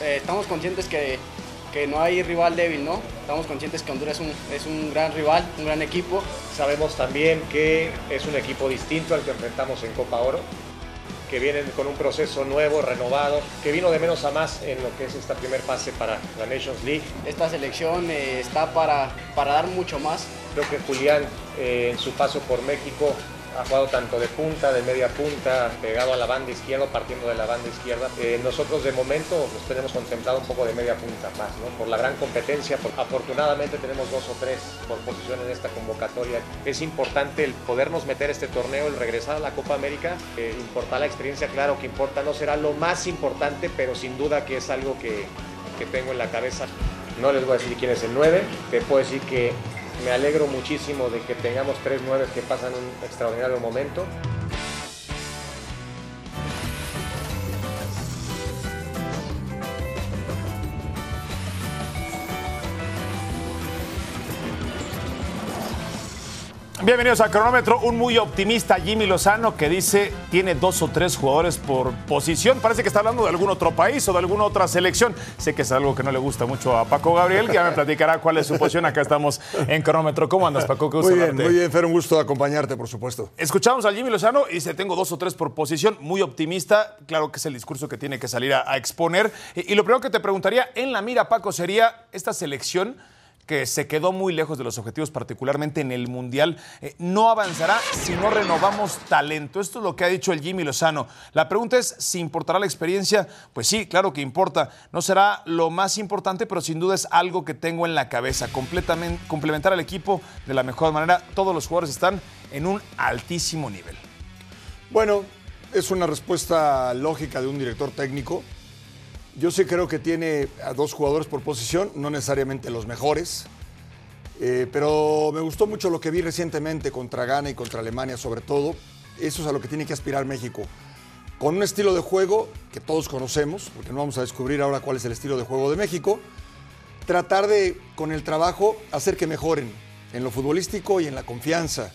eh, estamos conscientes que, que, no hay rival débil, ¿no? Estamos conscientes que Honduras es un, es un gran rival, un gran equipo. Sabemos también que es un equipo distinto al que enfrentamos en Copa Oro que vienen con un proceso nuevo, renovado, que vino de menos a más en lo que es esta primer fase para la Nations League. Esta selección eh, está para, para dar mucho más. Creo que Julián eh, en su paso por México ha jugado tanto de punta, de media punta, pegado a la banda izquierda, partiendo de la banda izquierda. Eh, nosotros de momento nos tenemos contemplado un poco de media punta más, ¿no? por la gran competencia. afortunadamente tenemos dos o tres por posición en esta convocatoria. Es importante el podernos meter este torneo, el regresar a la Copa América. Eh, la experiencia, claro que importa, no será lo más importante, pero sin duda que es algo que, que tengo en la cabeza. No les voy a decir quién es el 9, te puedo decir que me alegro muchísimo de que tengamos tres nueve que pasan un extraordinario momento. Bienvenidos a Cronómetro. Un muy optimista Jimmy Lozano que dice tiene dos o tres jugadores por posición. Parece que está hablando de algún otro país o de alguna otra selección. Sé que es algo que no le gusta mucho a Paco Gabriel, que ya me platicará cuál es su posición. Acá estamos en Cronómetro. ¿Cómo andas, Paco? muy bien, muy bien, Fer. Un gusto acompañarte, por supuesto. Escuchamos a Jimmy Lozano y dice tengo dos o tres por posición. Muy optimista. Claro que es el discurso que tiene que salir a, a exponer. Y, y lo primero que te preguntaría en la mira, Paco, sería esta selección que se quedó muy lejos de los objetivos, particularmente en el Mundial, eh, no avanzará si no renovamos talento. Esto es lo que ha dicho el Jimmy Lozano. La pregunta es si importará la experiencia. Pues sí, claro que importa. No será lo más importante, pero sin duda es algo que tengo en la cabeza. Completamente, complementar al equipo de la mejor manera. Todos los jugadores están en un altísimo nivel. Bueno, es una respuesta lógica de un director técnico. Yo sí creo que tiene a dos jugadores por posición, no necesariamente los mejores. Eh, pero me gustó mucho lo que vi recientemente contra Ghana y contra Alemania, sobre todo. Eso es a lo que tiene que aspirar México. Con un estilo de juego que todos conocemos, porque no vamos a descubrir ahora cuál es el estilo de juego de México, tratar de, con el trabajo, hacer que mejoren en lo futbolístico y en la confianza.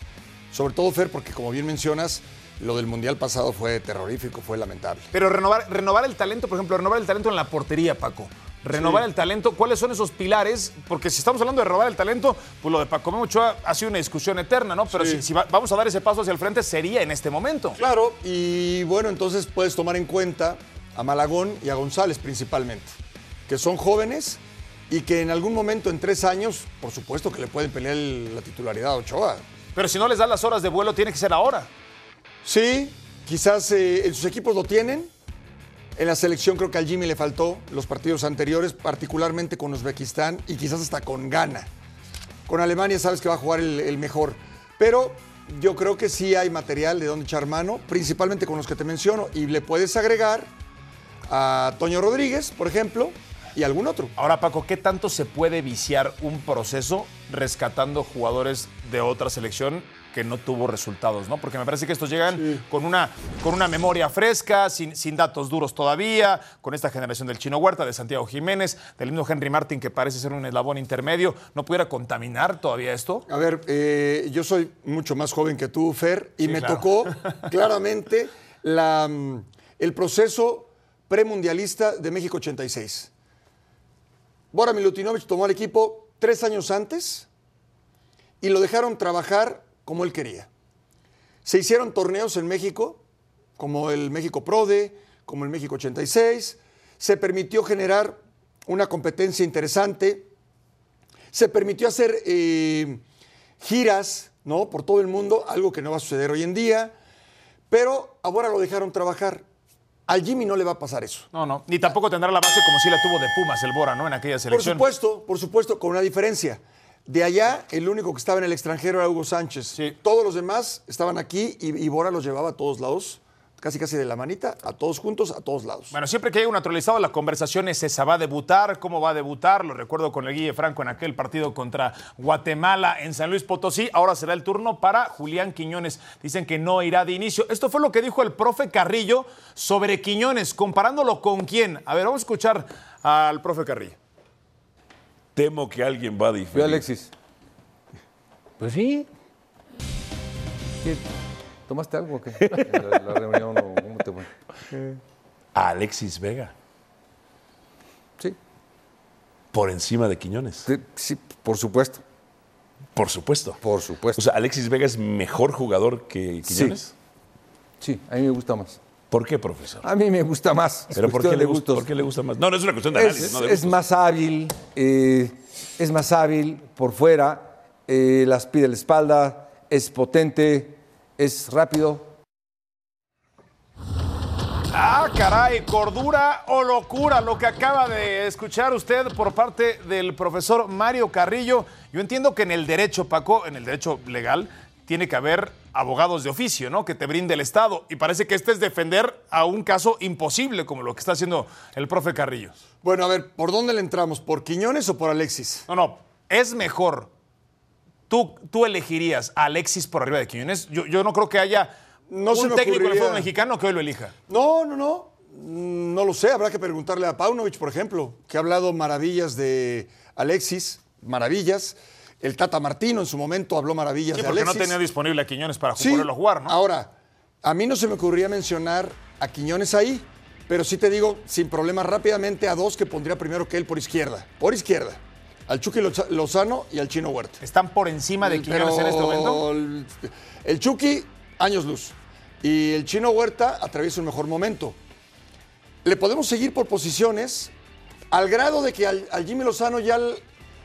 Sobre todo, Fer, porque como bien mencionas, lo del Mundial pasado fue terrorífico, fue lamentable. Pero renovar, renovar el talento, por ejemplo, renovar el talento en la portería, Paco. Renovar Sí. el talento, ¿cuáles son esos pilares? Porque si estamos hablando de renovar el talento, pues lo de Paco Memo Ochoa ha sido una discusión eterna, ¿no? Pero Sí. si, si va- vamos a dar ese paso hacia el frente, sería en este momento. Claro, y bueno, entonces puedes tomar en cuenta a Malagón y a González principalmente, que son jóvenes y que en algún momento, en tres años, por supuesto que le pueden pelear el- la titularidad a Ochoa. Pero si no les da las horas de vuelo, tiene que ser ahora. Sí, quizás eh, en sus equipos lo tienen. En la selección creo que al Jimmy le faltó los partidos anteriores, particularmente con Uzbekistán y quizás hasta con Ghana. Con Alemania sabes que va a jugar el, el mejor. Pero yo creo que sí hay material de donde echar mano, principalmente con los que te menciono. Y le puedes agregar a Toño Rodríguez, por ejemplo, y algún otro. Ahora, Paco, ¿qué tanto se puede viciar un proceso rescatando jugadores de otra selección que no tuvo resultados, ¿no? Porque me parece que estos llegan con, una, con una memoria fresca, sin, sin datos duros todavía, con esta generación del Chino Huerta, de Santiago Jiménez, del mismo Henry Martin, que parece ser un eslabón intermedio. ¿No pudiera contaminar todavía esto? A ver, eh, yo soy mucho más joven que tú, Fer, y Sí, me claro. tocó claramente la, mm, el proceso premundialista de México 86. Bora Milutinovic tomó al equipo tres años antes y lo dejaron trabajar como él quería. Se hicieron torneos en México, como el México Prode, como el México 86. Se permitió generar una competencia interesante. Se permitió hacer eh, giras ¿no? por todo el mundo, algo que no va a suceder hoy en día. Pero ahora lo dejaron trabajar. Al Jimmy no le va a pasar eso. No, no. Ni tampoco tendrá la base como si la tuvo de Pumas, el Bora, ¿no? En aquella Por selección. supuesto, por supuesto, con una diferencia. De allá, el único que estaba en el extranjero era Hugo Sánchez. Sí. Todos los demás estaban aquí y, y Bora los llevaba a todos lados, casi casi de la manita, a todos juntos, a todos lados. Bueno, siempre que hay un naturalizado, la conversación es esa, ¿va a debutar? ¿Cómo va a debutar? Lo recuerdo con el Guille Franco en aquel partido contra Guatemala en San Luis Potosí. Ahora será el turno para Julián Quiñones. Dicen que no irá de inicio. Esto fue lo que dijo el profe Carrillo sobre Quiñones, comparándolo con quién. A ver, vamos a escuchar al profe Carrillo. Temo que alguien va a Ve diferir. Alexis. Pues sí. ¿Qué? ¿Tomaste algo o qué? La, la reunión o cómo te fue? A Alexis Vega. Sí, Por encima de Quiñones. sí, sí, por supuesto, Por supuesto. por supuesto. O sea, Alexis Vega es mejor jugador que Quiñones. sí, a mí me gusta más. ¿Por qué, profesor? A mí me gusta más. ¿Pero por qué, le gusta, gustos. por qué le gusta más? No, no es una cuestión de análisis. Es, no de es gustos. más hábil, eh, es más hábil por fuera, eh, las pide la espalda, es potente, es rápido. Ah, caray, cordura o locura, lo que acaba de escuchar usted por parte del profesor Mario Carrillo. Yo entiendo que en el derecho, Paco, en el derecho legal, tiene que haber abogados de oficio, ¿no? Que te brinde el Estado. Y parece que este es defender a un caso imposible, como lo que está haciendo el profe Carrillo. Bueno, a ver, ¿por dónde le entramos? ¿Por Quiñones o por Alexis? No, no, es mejor. Tú, tú elegirías a Alexis por arriba de Quiñones. Yo, yo no creo que haya No se un me técnico en el ocurriría. fútbol mexicano que hoy lo elija. No, no, no. Mm, No lo sé. Habrá que preguntarle a Paunovic, por ejemplo, que ha hablado maravillas de Alexis, maravillas. El Tata Martino en su momento habló maravillas Sí, de porque Alexis. no tenía disponible a Quiñones para Sí, ponerlo a jugar, ¿no? Ahora, a mí no se me ocurría mencionar a Quiñones ahí, pero sí te digo, sin problemas, rápidamente a dos que pondría primero que él por izquierda. Por izquierda. Al Chucky Loza- Lozano y al Chino Huerta. ¿Están por encima de Quiñones en este momento? El, Chucky, años luz. Y el Chino Huerta atraviesa un mejor momento. Le podemos seguir por posiciones al grado de que al, al Jimmy Lozano ya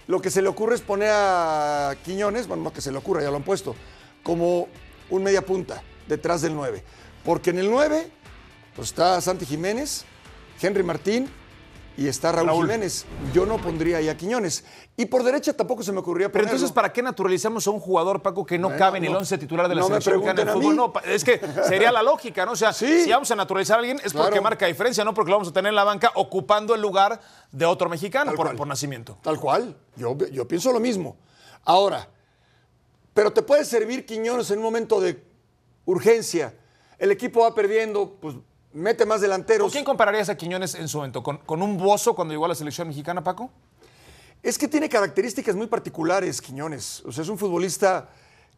lo que se le ocurre es poner a Quiñones, bueno, no que se le ocurra, ya lo han puesto, como un media punta detrás del 9. Porque en el 9 pues está Santi Jiménez, Henry Martín y está Raúl, Raúl. Jiménez. Yo no pondría ahí a Quiñones. Y por derecha tampoco se me ocurría Pero ponerlo. entonces, ¿para qué naturalizamos a un jugador, Paco, que no Bueno, cabe en el 11 titular de la no me selección mexicana de pregunten fútbol? No, es que sería la lógica, ¿no? O sea, Sí. si vamos a naturalizar a alguien es porque Claro. marca diferencia, no porque lo vamos a tener en la banca ocupando el lugar de otro mexicano por, por nacimiento. Tal cual. Yo, yo pienso lo mismo. Ahora, pero te puede servir Quiñones en un momento de urgencia. El equipo va perdiendo, pues mete más ¿Con delanteros. quién compararías a Quiñones en su momento? ¿Con, con un Bozo cuando llegó a la selección mexicana, Paco? Es que tiene características muy particulares, Quiñones. O sea, es un futbolista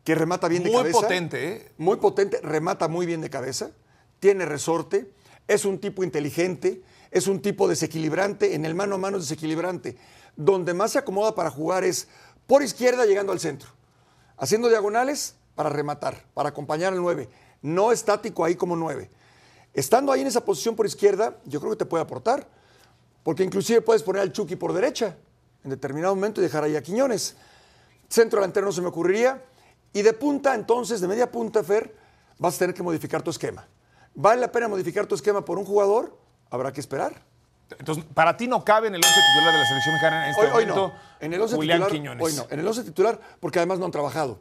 que remata bien de Muy cabeza. potente, ¿eh? Muy potente, remata muy bien de cabeza, tiene resorte, es un tipo inteligente, es un tipo desequilibrante, en el mano a mano es desequilibrante. Donde más se acomoda para jugar es por izquierda llegando al centro, haciendo diagonales para rematar, para acompañar al 9. No estático ahí como 9. Estando ahí en esa posición por izquierda, yo creo que te puede aportar, porque inclusive puedes poner al Chucky por derecha en determinado momento y dejar ahí a Quiñones. Centro delantero no se me ocurriría. Y de punta, entonces, de media punta, Fer, vas a tener que modificar tu esquema. ¿Vale la pena modificar tu esquema por un jugador? Habrá que esperar. Entonces, para ti no cabe en el 11 titular de la selección mexicana en este Hoy, hoy momento no. En el 11 Julián titular, Quiñones. Hoy no. En el 11 titular, porque además no han trabajado.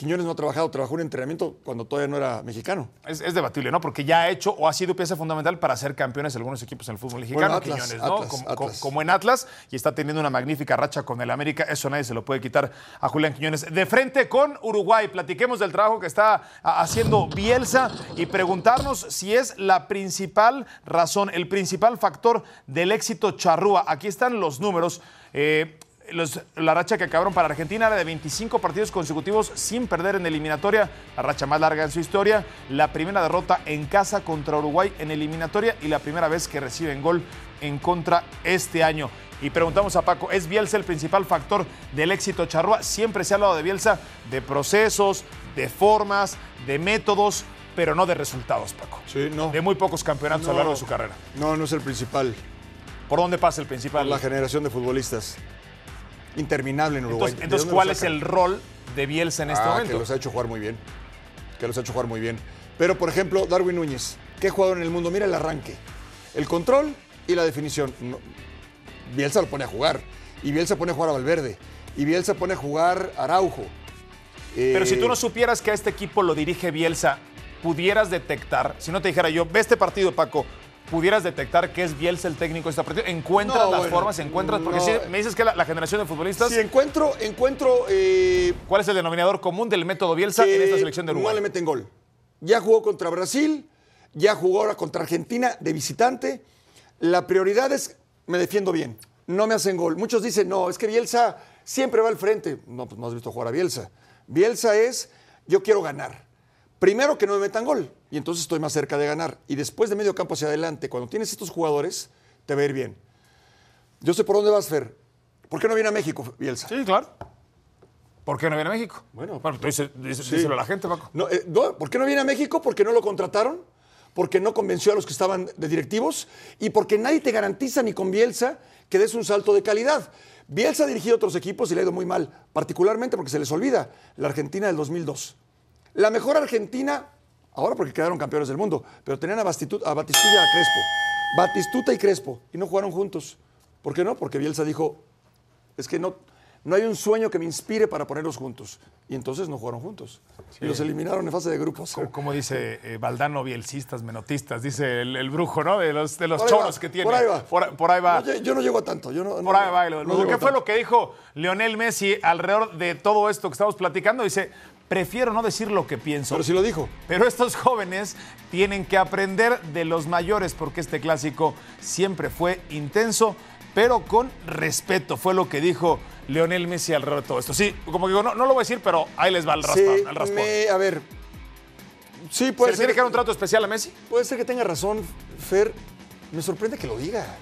Quiñones no ha trabajado, trabajó en entrenamiento cuando todavía no era mexicano. Es, es debatible, ¿no? Porque ya ha hecho o ha sido pieza fundamental para ser campeones de algunos equipos en el fútbol mexicano, Bueno, Atlas, Quiñones, ¿no? Atlas, como, Atlas. co- como en Atlas, y está teniendo una magnífica racha con el América. Eso nadie se lo puede quitar a Julián Quiñones. De frente con Uruguay, platiquemos del trabajo que está a- haciendo Bielsa y preguntarnos si es la principal razón, el principal factor del éxito charrúa. Aquí están los números. Eh, los- la racha que acabaron para Argentina era de 25 partidos consecutivos sin perder en eliminatoria, la racha más larga en su historia, la primera derrota en casa contra Uruguay en eliminatoria y la primera vez que reciben gol en contra este año. Y preguntamos a Paco, ¿es Bielsa el principal factor del éxito charrúa? Siempre se ha hablado de Bielsa, de procesos, de formas, de métodos, pero no de resultados, Paco. Sí, no. De muy pocos campeonatos a lo largo de su carrera. No, no es el principal. ¿Por dónde pasa el principal? La generación de futbolistas. Interminable en Uruguay. Entonces, ¿De entonces, dónde ¿cuál es el rol de Bielsa en este Ah, momento? Que los ha hecho jugar muy bien. Que los ha hecho jugar muy bien. Pero, por ejemplo, Darwin Núñez. ¿Qué jugador en el mundo? Mira el arranque. El control y la definición. No, Bielsa lo pone a jugar. Y Bielsa pone a jugar a Valverde. Y Bielsa pone a jugar a Araujo. Pero si Eh, tú no supieras que a este equipo lo dirige Bielsa, pudieras detectar, si no te dijera yo, ve este partido, Paco, pudieras detectar que es Bielsa el técnico de este partido. ¿Encuentras No, las bueno, formas? ¿Encuentras? Porque no. si me dices que la, la generación de futbolistas, Si encuentro, encuentro eh, ¿cuál es el denominador común del método Bielsa en esta selección de No Uruguay? le meten gol. Ya jugó contra Brasil, ya jugó ahora contra Argentina de visitante. La prioridad es, me defiendo bien, no me hacen gol. Muchos dicen, no, es que Bielsa siempre va al frente. No, pues no has visto jugar a Bielsa. Bielsa es, yo quiero ganar. Primero que no me metan gol, y entonces estoy más cerca de ganar. Y después de medio campo hacia adelante, cuando tienes estos jugadores, te va a ir bien. Yo sé por dónde vas, Fer. ¿Por qué no viene a México, Bielsa? Sí, claro. ¿Por qué no viene a México? Bueno, tú sí. díselo a la gente, Paco. No, eh, no, ¿Por qué no viene a México? Porque no lo contrataron, porque no convenció a los que estaban de directivos y porque nadie te garantiza ni con Bielsa que des un salto de calidad. Bielsa ha dirigido otros equipos y le ha ido muy mal, particularmente porque se les olvida la Argentina del 2002. La mejor Argentina, ahora porque quedaron campeones del mundo, pero tenían a, Bastitu- a Batistuta y a Crespo. Batistuta y Crespo, y no jugaron juntos. ¿Por qué no? Porque Bielsa dijo, es que no, no hay un sueño que me inspire para ponerlos juntos. Y entonces no jugaron juntos. Y los eliminaron en fase de grupos. Como, como dice eh, Valdano, bielcistas, menotistas, dice el, el brujo, ¿no? De los, de los va, choros que tiene. por ahí va. Por, por ahí va. No, yo, yo no llego a tanto. Yo no, Por ahí va. ¿Qué fue tanto. lo que dijo Lionel Messi alrededor de todo esto que estamos platicando? Dice, prefiero no decir lo que pienso. Pero sí lo dijo. Pero estos jóvenes tienen que aprender de los mayores porque este clásico siempre fue intenso, pero con respeto. Fue lo que dijo Leonel Messi alrededor de todo esto. Sí, como digo, no, no lo voy a decir, pero ahí les va el raspón. Sí, el me- a ver. Sí, ¿Se puede le ser, tiene que dar un trato especial a Messi? puede ser que tenga razón, Fer. Me sorprende que lo diga.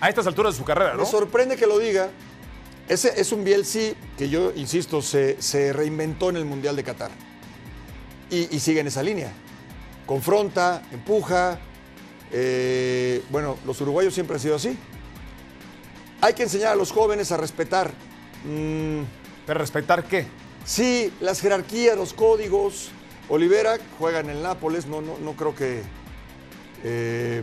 A estas alturas de su carrera, ¿no? Me sorprende que lo diga. Ese es un Bielsi que yo, insisto, se, se reinventó en el Mundial de Qatar. Y, y sigue en esa línea. Confronta, empuja. eh, bueno, los uruguayos siempre han sido así. Hay que enseñar a los jóvenes a respetar. mm, ¿De respetar qué? Sí, las jerarquías, los códigos. Olivera juega en el Nápoles, no, no, no creo que. eh,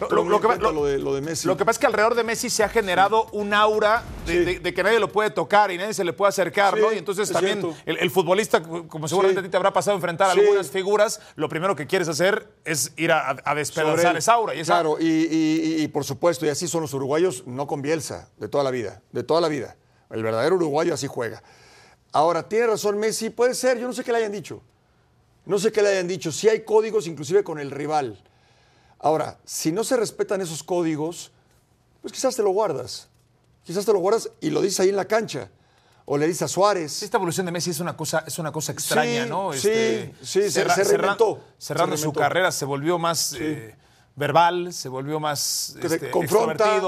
Lo, que, en cuenta lo- lo de, lo de Messi. lo que pasa es que alrededor de Messi se ha generado un aura de, Sí. de- de que nadie lo puede tocar y nadie se le puede acercar, Sí, ¿no? Y entonces es también el, el futbolista, como seguramente Sí. a ti te habrá pasado enfrentar a Sí. algunas figuras, lo primero que quieres hacer es ir a, a despedazar esa aura. Y esa- Claro, y, y- y- y por supuesto, y así son los uruguayos, no con Bielsa, de toda la vida, de toda la vida. El verdadero uruguayo así juega. Ahora, tiene razón Messi, puede ser, yo no sé qué le hayan dicho. No sé qué le hayan dicho. Si hay códigos, inclusive con el rival. Ahora, si no se respetan esos códigos, pues quizás te lo guardas. Quizás te lo guardas y lo dices ahí en la cancha. O le dices a Suárez. Esta evolución de Messi es una cosa, es una cosa extraña, Sí, ¿no? sí, sí, se- cerra- cerrando se su carrera se volvió más eh, verbal, se volvió más Que te este, confronta,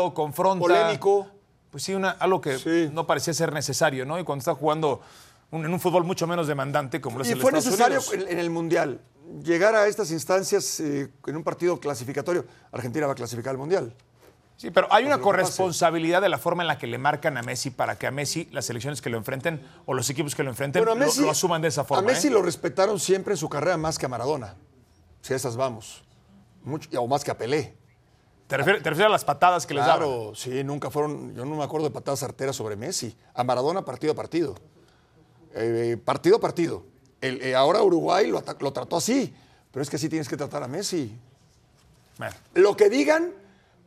polémico. Pues sí, una, algo que Sí. no parecía ser necesario, ¿no? Y cuando está jugando un- en un fútbol mucho menos demandante como lo es Y el fue Estados necesario Unidos. en, en el Mundial llegar a estas instancias eh, en un partido clasificatorio. Argentina va a clasificar al Mundial. Sí, pero hay una corresponsabilidad de la forma en la que le marcan a Messi para que a Messi las selecciones que lo enfrenten o los equipos que lo enfrenten Bueno, a lo- Messi, lo, asuman de esa forma. A Messi ¿eh? lo respetaron siempre en su carrera más que a Maradona. Si a esas vamos. Mucho, o más que a Pelé. ¿Te, refieres, te refieres a las patadas que les daban? Claro, sí, nunca fueron. Yo no me acuerdo de patadas arteras sobre Messi. A Maradona partido a partido. Eh, partido a partido. El- eh, ahora Uruguay lo, trató así. Pero es que así tienes que tratar a Messi. Lo que digan,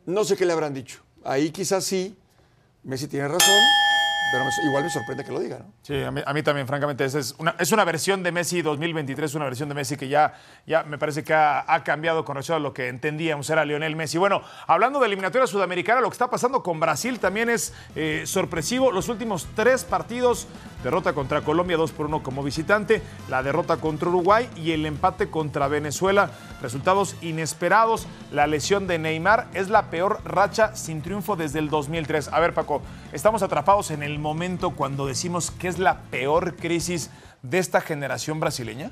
no sé qué le habrán dicho. Ahí quizás sí, Messi tiene razón, pero me- igual me sorprende que lo diga, ¿no? Sí, a mí, a mí también, francamente, esa es una, es una versión de Messi 2023, una versión de Messi que ya, ya me parece que ha, ha cambiado con relación a lo que entendíamos era Lionel Messi. Bueno, hablando de eliminatoria sudamericana, lo que está pasando con Brasil también es eh, sorpresivo. Los últimos tres partidos, derrota contra Colombia 2 por 1 como visitante, la derrota contra Uruguay y el empate contra Venezuela. Resultados inesperados. La lesión de Neymar es la peor racha sin triunfo desde el 2003. A ver, Paco, estamos atrapados en el momento cuando decimos que es la peor crisis de esta generación brasileña.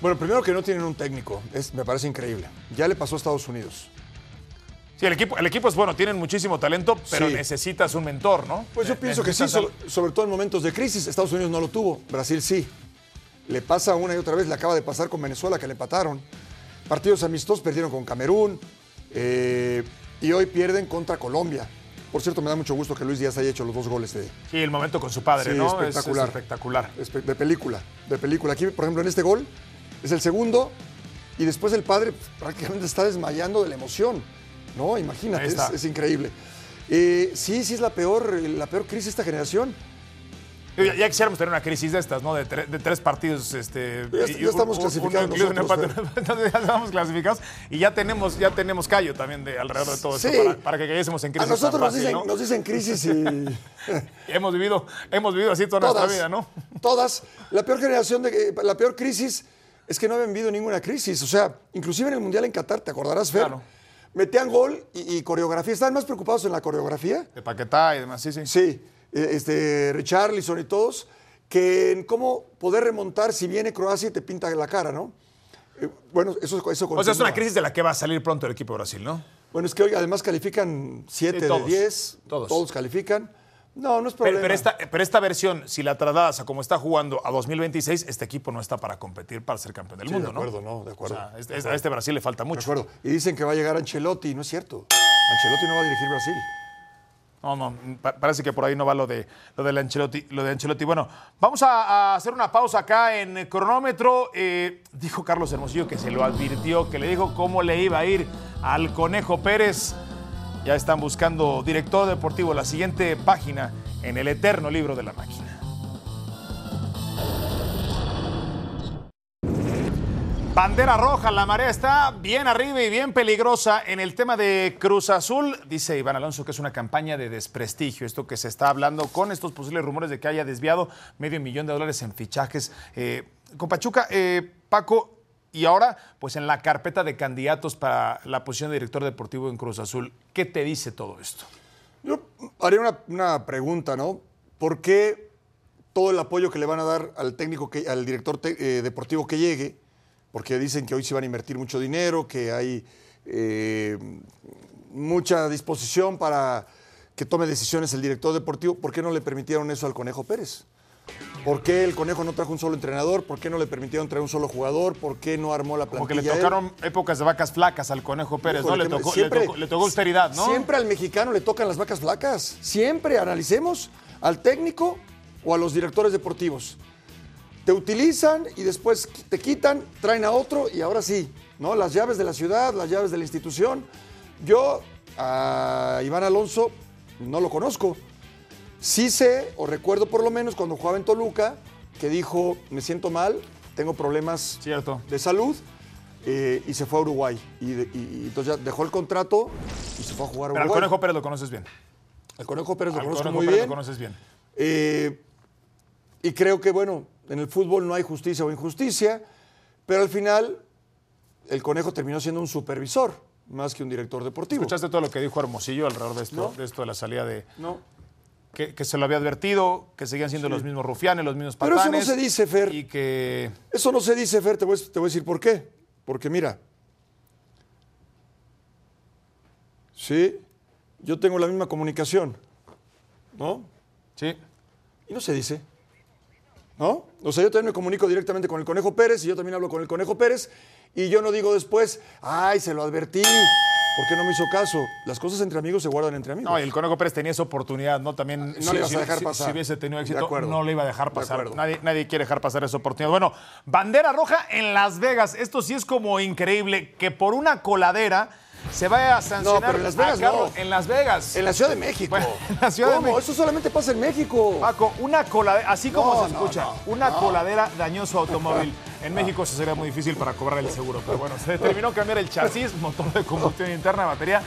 Bueno, primero que no tienen un técnico, me parece increíble. Ya le pasó a Estados Unidos. Sí, el equipo, el equipo es bueno, tienen muchísimo talento, pero Sí. necesitas un mentor, ¿no? Pues yo pienso que sí, sobre, sobre todo en momentos de crisis. Estados Unidos no lo tuvo, Brasil sí. Le pasa una y otra vez, le acaba de pasar con Venezuela que le empataron. Partidos amistosos perdieron con Camerún eh, y hoy pierden contra Colombia. Por cierto, me da mucho gusto que Luis Díaz haya hecho los dos goles de, Sí, el momento con su padre, Sí, ¿no? Es- espectacular. Es, espectacular. espe- de película, de película. Aquí, por ejemplo, en este gol es el segundo y después el padre pues, prácticamente está desmayando de la emoción. No, imagínate, es, increíble. Eh, sí, sí es la peor, la peor crisis de esta generación. Ya, ya quisiéramos tener una crisis de estas, ¿no? De, tre- de tres partidos. Este, Ya ya estamos un- clasificados un nosotros, empate. Ya estamos clasificados y ya tenemos, ya tenemos callo también de alrededor de todo Sí. esto para, para que cayésemos en A crisis. nosotros tan nos fácil, dicen, ¿no? nos dicen crisis y Hemos vivido, hemos vivido así toda todas, nuestra vida, ¿no? todas. La peor generación, de, eh, la peor crisis es que no habían vivido ninguna crisis. O sea, inclusive en el Mundial en Qatar, ¿te acordarás, Fer? Claro. Metían gol y, y coreografía. ¿Estaban más preocupados en la coreografía? De Paquetá y demás, sí, sí. Sí, eh, este, Richarlison y todos, que en cómo poder remontar si viene Croacia y te pinta la cara, ¿no? Eh, bueno, eso, eso O sea, es una crisis de la que va a salir pronto el equipo de Brasil, ¿no? Bueno, es que hoy además califican 7 Sí, de todos, 10, todos. todos califican. No, no es problema. pero esta, pero esta versión, si la trasladas a como está jugando a 2026, este equipo no está para competir para ser campeón del Sí, mundo, de acuerdo, ¿no? no, de acuerdo. O sea, este- De a este Brasil le falta De mucho. acuerdo. Y dicen que va a llegar Ancelotti, no es cierto. Ancelotti no va a dirigir Brasil. No, no, pa- parece que por ahí no va lo de lo de Ancelotti. Lo de Ancelotti. Bueno, vamos a, a hacer una pausa acá en el cronómetro. Eh, dijo Carlos Hermosillo que se lo advirtió, que le dijo cómo le iba a ir al Conejo Pérez. Ya están buscando director deportivo, la siguiente página en el eterno libro de la máquina. Bandera roja, la marea está bien arriba y bien peligrosa en el tema de Cruz Azul. Dice Iván Alonso que es una campaña de desprestigio, esto que se está hablando con estos posibles rumores de que haya desviado medio millón de dólares en fichajes. Eh, con Pachuca, eh, Paco, y ahora, pues en la carpeta de candidatos para la posición de director deportivo en Cruz Azul, ¿qué te dice todo esto? Yo haría una, pregunta, ¿no? ¿Por qué todo el apoyo que le van a dar al técnico, que, al director eh, deportivo que llegue? Porque dicen que hoy se van a invertir mucho dinero, que hay eh, mucha disposición para que tome decisiones el director deportivo. ¿Por qué no le permitieron eso al Conejo Pérez? ¿Por qué el Conejo no trajo un solo entrenador? ¿Por qué no le permitieron traer un solo jugador? ¿Por qué no armó la plantilla? Como que le tocaron épocas de vacas flacas al Conejo Pérez, ¿no? Le tocó, le siempre- tocó- le tocó austeridad, ¿no? Siempre al mexicano le tocan las vacas flacas. Siempre analicemos al técnico o a los directores deportivos. Te utilizan y después te quitan, traen a otro y ahora sí, ¿no? Las llaves de la ciudad, las llaves de la institución. Yo a Iván Alonso no lo conozco. Sí sé, o recuerdo por lo menos cuando jugaba en Toluca, que dijo, me siento mal, tengo problemas Cierto. de salud, eh, y se fue a Uruguay. Y, de- y- y entonces ya dejó el contrato y se fue a jugar a Pero al Uruguay. Conejo Pérez lo conoces bien. El Conejo Pérez lo Al conozco Conejo muy Pérez bien. lo conoces bien. Eh, y creo que, bueno, en el fútbol no hay justicia o injusticia, pero al final el Conejo terminó siendo un supervisor más que un director deportivo. ¿Escuchaste todo lo que dijo Hermosillo alrededor de esto, No. de esto de la salida de. No. Que, que se lo había advertido, que seguían siendo los mismos rufianes, los mismos Pero patanes. eso no se dice, Fer. Y que. Eso no se dice, Fer, te voy, te voy a decir por qué. Porque mira, sí, yo tengo la misma comunicación, ¿no? Sí. Y no se dice. ¿No? O sea, yo también me comunico directamente con el Conejo Pérez y yo también hablo con el Conejo Pérez y yo no digo después, ay, se lo advertí, ¿por qué no me hizo caso? Las cosas entre amigos se guardan entre amigos. No, y el Conejo Pérez tenía esa oportunidad, ¿no? También. No le ibas a dejar si- pasar. Si hubiese tenido éxito, no le iba a dejar De pasar. Nadie, nadie quiere dejar pasar esa oportunidad. Bueno, bandera roja en Las Vegas. Esto sí es como increíble que por una coladera se vaya a sancionar pero en Las Vegas a Carlos- no. en Las Vegas. En la Ciudad de México. Bueno, en la Ciudad de. México. Eso solamente pasa en México. Paco, una coladera, así como No, se no, escucha, no, una no. coladera dañó su automóvil. En México eso sería muy difícil para cobrar el seguro, pero bueno, se determinó cambiar el chasis, motor de combustión interna, batería.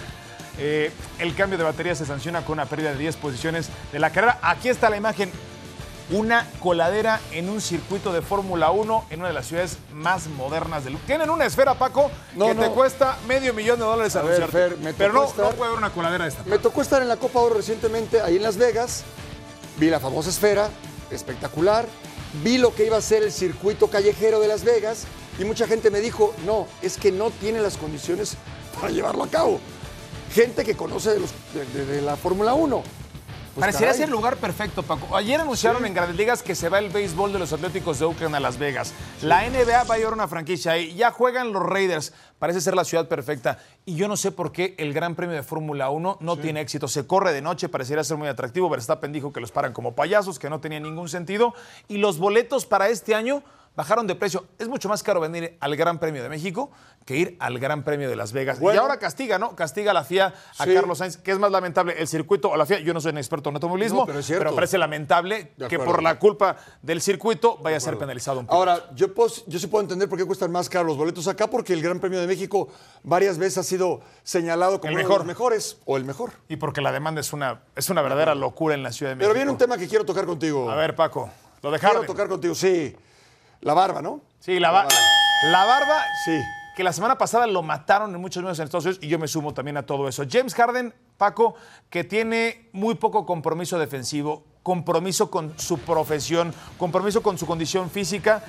Eh, el cambio de batería se sanciona con una pérdida de 10 posiciones de la carrera. Aquí está la imagen. Una coladera en un circuito de Fórmula 1 en una de las ciudades más modernas del mundo. Tienen una esfera, Paco, No, que te cuesta medio millón de dólares A ver. Fer, me Pero no, estar- no puede haber una coladera de esta. Me tocó estar en la Copa Oro recientemente ahí en Las Vegas. Vi la famosa esfera, espectacular. Vi lo que iba a ser el circuito callejero de Las Vegas y mucha gente me dijo, no, es que no tiene las condiciones para llevarlo a cabo. Gente que conoce de, los- de- de- de la Fórmula 1. Pues, Parecería caray. ser el lugar perfecto, Paco. Ayer anunciaron en Grandes Ligas que se va el béisbol de los Atléticos de Oakland a Las Vegas. La NBA va a llevar una franquicia ahí. Ya juegan los Raiders. Parece ser la ciudad perfecta. Y yo no sé por qué el Gran Premio de Fórmula 1 no tiene éxito. Se corre de noche, parecería ser muy atractivo. Verstappen dijo que los paran como payasos, que no tenía ningún sentido. Y los boletos para este año bajaron de precio. Es mucho más caro venir al Gran Premio de México que ir al Gran Premio de Las Vegas. Bueno. y ahora castiga, ¿no? Castiga a la FIA a Sí. Carlos Sainz, que es más lamentable el circuito o la FIA. Yo no soy un experto en automovilismo, No, pero es parece lamentable que por la culpa del circuito vaya a ser penalizado un poco. Ahora, yo, pos- yo sí puedo entender por qué cuestan más caros los boletos acá, porque el Gran Premio de México varias veces ha sido señalado como El uno de mejor. los mejores o el mejor. Y porque la demanda es una, es una verdadera locura en la Ciudad de México. Pero viene un tema que quiero tocar contigo. A ver, Paco, lo quiero dejaron. tocar contigo, sí. La barba, ¿no? Sí, la, ba- la barba Sí. que la semana pasada lo mataron en muchos medios en Estados Unidos y yo me sumo también a todo eso. James Harden, Paco, que tiene muy poco compromiso defensivo, compromiso con su profesión, compromiso con su condición física.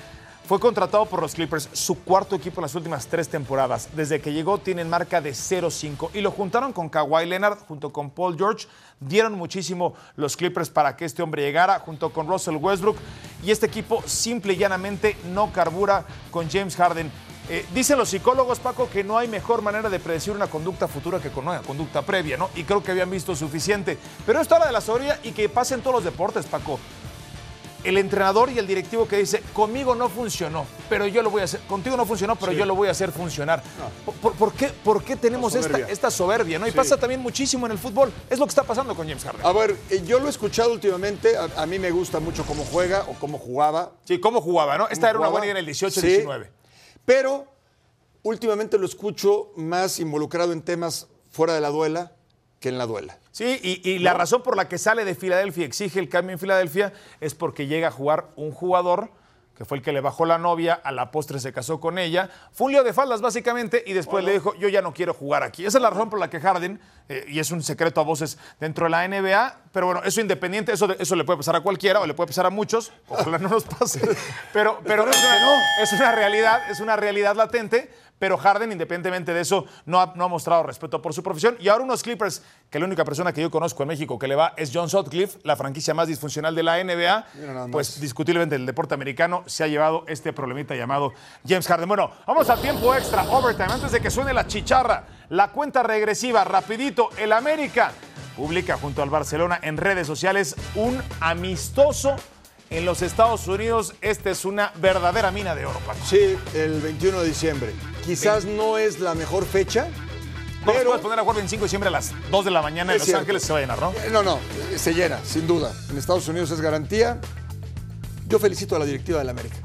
Fue contratado por los Clippers, su cuarto equipo en las últimas tres temporadas. Desde que llegó tienen marca de 0-5 y lo juntaron con Kawhi Leonard junto con Paul George. Dieron muchísimo los Clippers para que este hombre llegara junto con Russell Westbrook y este equipo simple y llanamente no carbura con James Harden. Eh, dicen los psicólogos, Paco, que no hay mejor manera de predecir una conducta futura que con una conducta previa, ¿no? Y creo que habían visto suficiente. Pero esto habla de la soberbia y que pasa en todos los deportes, Paco el entrenador y el directivo que dice, conmigo no funcionó, pero yo lo voy a hacer, contigo no funcionó, pero yo lo voy a hacer funcionar. ¿Por, por qué, por qué tenemos esta, soberbia. esta soberbia? ¿no? Y Sí. pasa también muchísimo en el fútbol. Es lo que está pasando con James Harden. A ver, eh, yo lo he escuchado últimamente. A, a mí me gusta mucho cómo juega o cómo jugaba. Sí, ¿cómo jugaba? ¿no? Esta era una buena idea en el Sí, 18-19. Pero últimamente lo escucho más involucrado en temas fuera de la duela que en la duela. Sí, y, y la razón por la que sale de Filadelfia, exige el cambio en Filadelfia, es porque llega a jugar un jugador que fue el que le bajó la novia, a la postre se casó con ella. Fue un lío de faldas, básicamente, y después le dijo, yo ya no quiero jugar aquí. Esa es la razón por la que Harden, eh, y es un secreto a voces dentro de la NBA, pero bueno, eso independiente, eso, eso le puede pasar a cualquiera, o le puede pasar a muchos, ojalá no nos pase. Pero, pero es, una, es una realidad, es una realidad latente. Pero Harden, independientemente de eso, no ha, no ha mostrado respeto por su profesión. Y ahora unos Clippers, que la única persona que yo conozco en México que le va es John Sutcliffe, la franquicia más disfuncional de la NBA, pues discutiblemente el deporte americano se ha llevado este problemita llamado James Harden. Bueno, vamos a tiempo extra, overtime, antes de que suene la chicharra, la cuenta regresiva, rapidito, el América publica junto al Barcelona en redes sociales un amistoso en los Estados Unidos. Esta es una verdadera mina de oro, Paco. Sí, el 21 de diciembre. Quizás no es la mejor fecha, No pero... puedes poner a jugar 25 de diciembre a las 2 de la mañana en Los cierto. Ángeles, se va a llenar, ¿no? Eh, No, no, eh, se llena, sin duda. En Estados Unidos es garantía. Yo felicito a la directiva del América.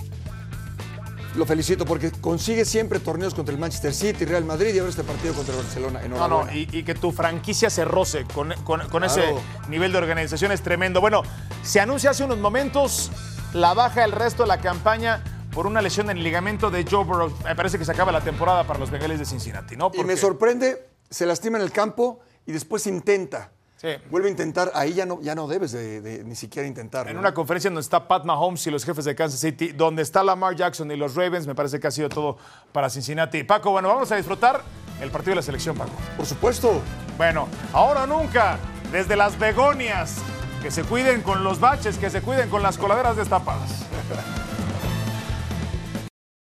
Lo felicito porque consigue siempre torneos contra el Manchester City, Real Madrid y ahora este partido contra el Barcelona. No, no, y, y que tu franquicia se roce con, con- con ese nivel de organización es tremendo. Bueno, se anuncia hace unos momentos la baja del resto de la campaña por una lesión en el ligamento de Joe Burrow. Me parece que se acaba la temporada para los Bengales de Cincinnati, ¿no? Y me sorprende, se lastima en el campo y después intenta. Sí. Vuelve a intentar, ahí ya no, ya no debes de, de ni siquiera intentar. En ¿no? una conferencia donde está Pat Mahomes y los jefes de Kansas City, donde está Lamar Jackson y los Ravens, me parece que ha sido todo para Cincinnati. Paco, bueno, vamos a disfrutar el partido de la selección, Paco. Por supuesto. Bueno, ahora nunca, desde las begonias, que se cuiden con los baches, que se cuiden con las coladeras destapadas.